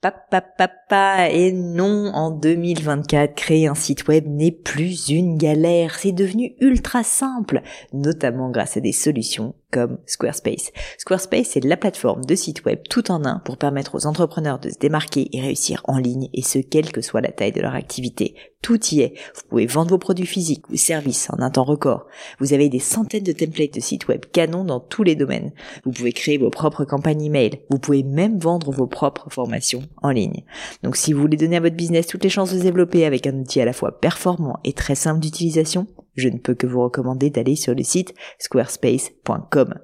Papa, et non, en 2024, créer un site web n'est plus une galère, c'est devenu ultra simple, notamment grâce à des solutions comme Squarespace. Squarespace est la plateforme de site web tout en un pour permettre aux entrepreneurs de se démarquer et réussir en ligne, et ce, quelle que soit la taille de leur activité. Tout y est. Vous pouvez vendre vos produits physiques ou services en un temps record. Vous avez des centaines de templates de sites web canon dans tous les domaines. Vous pouvez créer vos propres campagnes email. Vous pouvez même vendre vos propres formations en ligne. Donc si vous voulez donner à votre business toutes les chances de se développer avec un outil à la fois performant et très simple d'utilisation, je ne peux que vous recommander d'aller sur le site squarespace.com.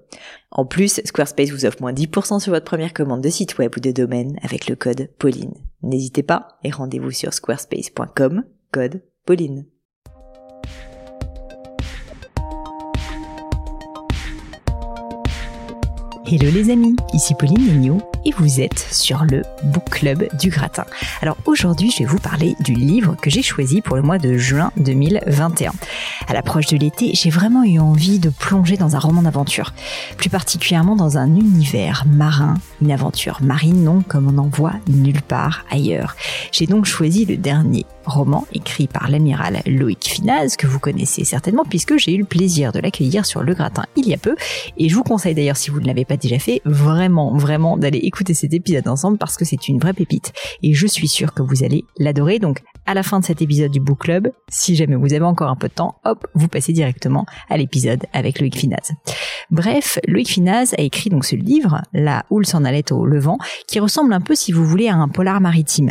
En plus, Squarespace vous offre moins 10% sur votre première commande de site web ou de domaine avec le code Pauline. N'hésitez pas et rendez-vous sur squarespace.com, code Pauline. Hello les amis, ici Pauline Mignot et vous êtes sur le Book Club du Gratin. Alors aujourd'hui, je vais vous parler du livre que j'ai choisi pour le mois de juin 2021. À l'approche de l'été, j'ai vraiment eu envie de plonger dans un roman d'aventure, plus particulièrement dans un univers marin, une aventure marine non comme on n'en voit nulle part ailleurs. J'ai donc choisi le dernier roman écrit par l'amiral Loïc Finaz, que vous connaissez certainement puisque j'ai eu le plaisir de l'accueillir sur le gratin il y a peu. Et je vous conseille d'ailleurs, si vous ne l'avez pas déjà fait, vraiment, vraiment d'aller écouter cet épisode ensemble parce que c'est une vraie pépite. Et je suis sûre que vous allez l'adorer. Donc, à la fin de cet épisode du Book Club, si jamais vous avez encore un peu de temps, hop, vous passez directement à l'épisode avec Loïc Finaz. Bref, Loïc Finaz a écrit donc ce livre, La houle s'en allait au levant, qui ressemble un peu, si vous voulez, à un polar maritime.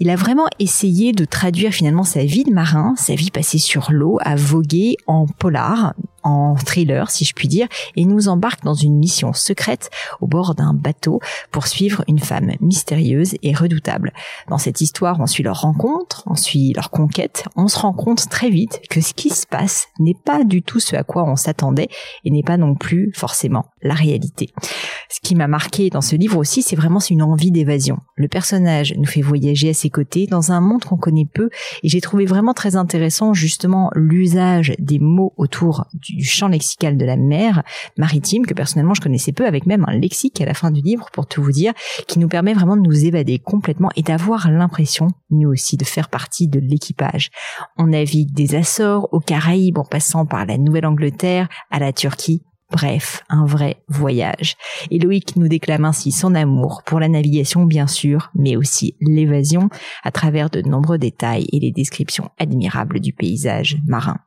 Il a vraiment essayé de traduire finalement sa vie de marin, sa vie passée sur l'eau, à voguer en polar, en thriller, si je puis dire, et nous embarque dans une mission secrète au bord d'un bateau pour suivre une femme mystérieuse et redoutable. Dans cette histoire, on suit leur rencontre, on suit leur conquête, on se rend compte très vite que ce qui se passe n'est pas du tout ce à quoi on s'attendait et n'est pas non plus forcément la réalité. Ce qui m'a marqué dans ce livre aussi, c'est vraiment une envie d'évasion. Le personnage nous fait voyager à ses côtés dans un monde qu'on connaît peu et j'ai trouvé vraiment très intéressant justement l'usage des mots autour du champ lexical de la mer maritime que personnellement je connaissais peu avec même un lexique à la fin du livre pour tout vous dire qui nous permet vraiment de nous évader complètement et d'avoir l'impression nous aussi de faire partie de l'équipage. On navigue des Açores aux Caraïbes en passant par la Nouvelle-Angleterre à la Turquie Bref, un vrai voyage. Et nous déclame ainsi son amour pour la navigation bien sûr, mais aussi l'évasion à travers de nombreux détails et les descriptions admirables du paysage marin.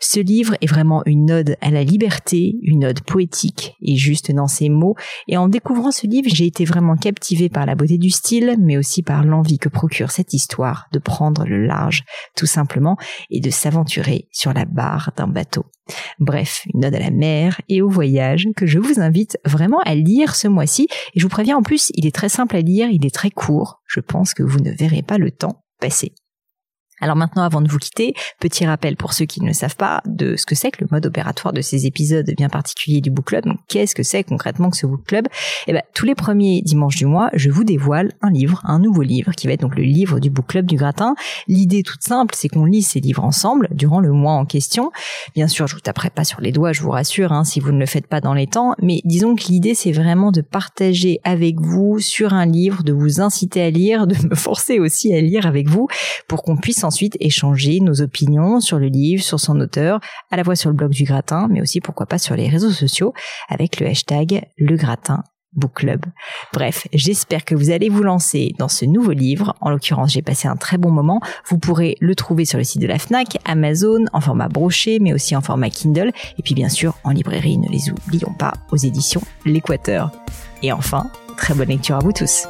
Ce livre est vraiment une ode à la liberté, une ode poétique et juste dans ses mots. Et en découvrant ce livre, j'ai été vraiment captivée par la beauté du style, mais aussi par l'envie que procure cette histoire de prendre le large, tout simplement, et de s'aventurer sur la barre d'un bateau. Bref, une ode à la mer et au voyage que je vous invite vraiment à lire ce mois-ci. Et je vous préviens en plus, il est très simple à lire, il est très court. Je pense que vous ne verrez pas le temps passer. Alors maintenant, avant de vous quitter, petit rappel pour ceux qui ne savent pas de ce que c'est que le mode opératoire de ces épisodes bien particuliers du book club. Qu'est-ce que c'est concrètement que ce book club? Eh ben, tous les premiers dimanches du mois, je vous dévoile un livre, un nouveau livre, qui va être donc le livre du book club du gratin. L'idée toute simple, c'est qu'on lit ces livres ensemble durant le mois en question. Bien sûr, je vous taperai pas sur les doigts, je vous rassure, hein, si vous ne le faites pas dans les temps. Mais disons que l'idée, c'est vraiment de partager avec vous sur un livre, de vous inciter à lire, de me forcer aussi à lire avec vous, pour qu'on puisse ensuite échanger nos opinions sur le livre, sur son auteur, à la fois sur le blog du gratin, mais aussi pourquoi pas sur les réseaux sociaux avec le hashtag le gratin Book Club. Bref, j'espère que vous allez vous lancer dans ce nouveau livre. En l'occurrence, j'ai passé un très bon moment. Vous pourrez le trouver sur le site de la FNAC, Amazon, en format broché, mais aussi en format Kindle. Et puis bien sûr, en librairie, ne les oublions pas, aux éditions L'Équateur. Et enfin, très bonne lecture à vous tous.